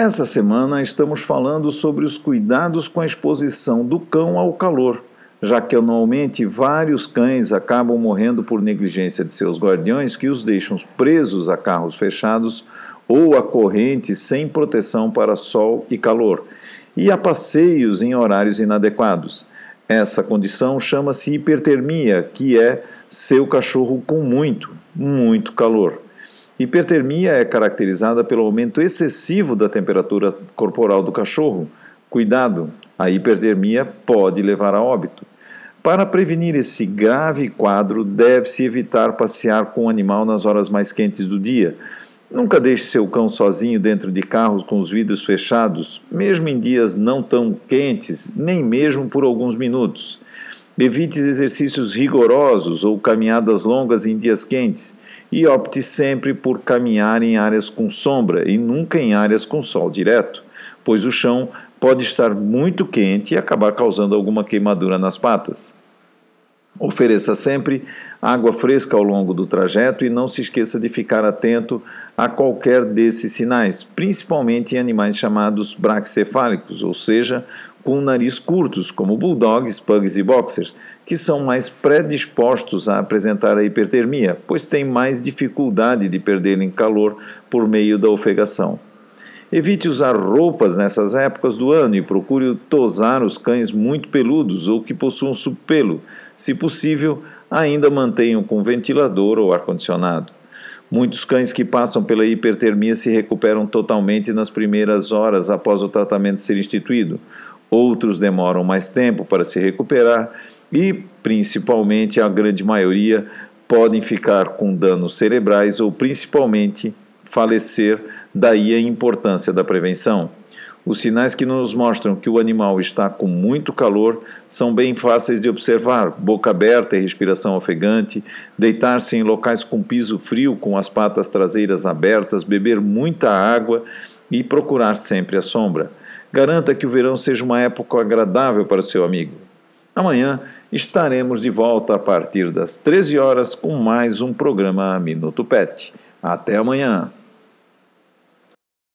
Essa semana estamos falando sobre os cuidados com a exposição do cão ao calor, já que anualmente vários cães acabam morrendo por negligência de seus guardiões que os deixam presos a carros fechados ou a correntes sem proteção para sol e calor, e a passeios em horários inadequados. Essa condição chama-se hipertermia, que é seu cachorro com muito, muito calor. Hipertermia é caracterizada pelo aumento excessivo da temperatura corporal do cachorro. Cuidado, a hipertermia pode levar a óbito. Para prevenir esse grave quadro, deve-se evitar passear com o animal nas horas mais quentes do dia. Nunca deixe seu cão sozinho dentro de carros com os vidros fechados, mesmo em dias não tão quentes, nem mesmo por alguns minutos. Evite exercícios rigorosos ou caminhadas longas em dias quentes e opte sempre por caminhar em áreas com sombra e nunca em áreas com sol direto, pois o chão pode estar muito quente e acabar causando alguma queimadura nas patas. Ofereça sempre água fresca ao longo do trajeto e não se esqueça de ficar atento a qualquer desses sinais, principalmente em animais chamados braxcefálicos, ou seja, com nariz curtos, como bulldogs, pugs e boxers, que são mais predispostos a apresentar a hipertermia, pois têm mais dificuldade de perderem calor por meio da ofegação. Evite usar roupas nessas épocas do ano e procure tosar os cães muito peludos ou que possuam subpelo. Se possível, ainda mantenham com ventilador ou ar-condicionado. Muitos cães que passam pela hipertermia se recuperam totalmente nas primeiras horas após o tratamento ser instituído. Outros demoram mais tempo para se recuperar e, principalmente, a grande maioria podem ficar com danos cerebrais ou, principalmente, falecer. Daí a importância da prevenção. Os sinais que nos mostram que o animal está com muito calor são bem fáceis de observar: boca aberta e respiração ofegante, deitar-se em locais com piso frio com as patas traseiras abertas, beber muita água e procurar sempre a sombra. Garanta que o verão seja uma época agradável para o seu amigo. Amanhã estaremos de volta a partir das 13 horas com mais um programa Minuto Pet. Até amanhã!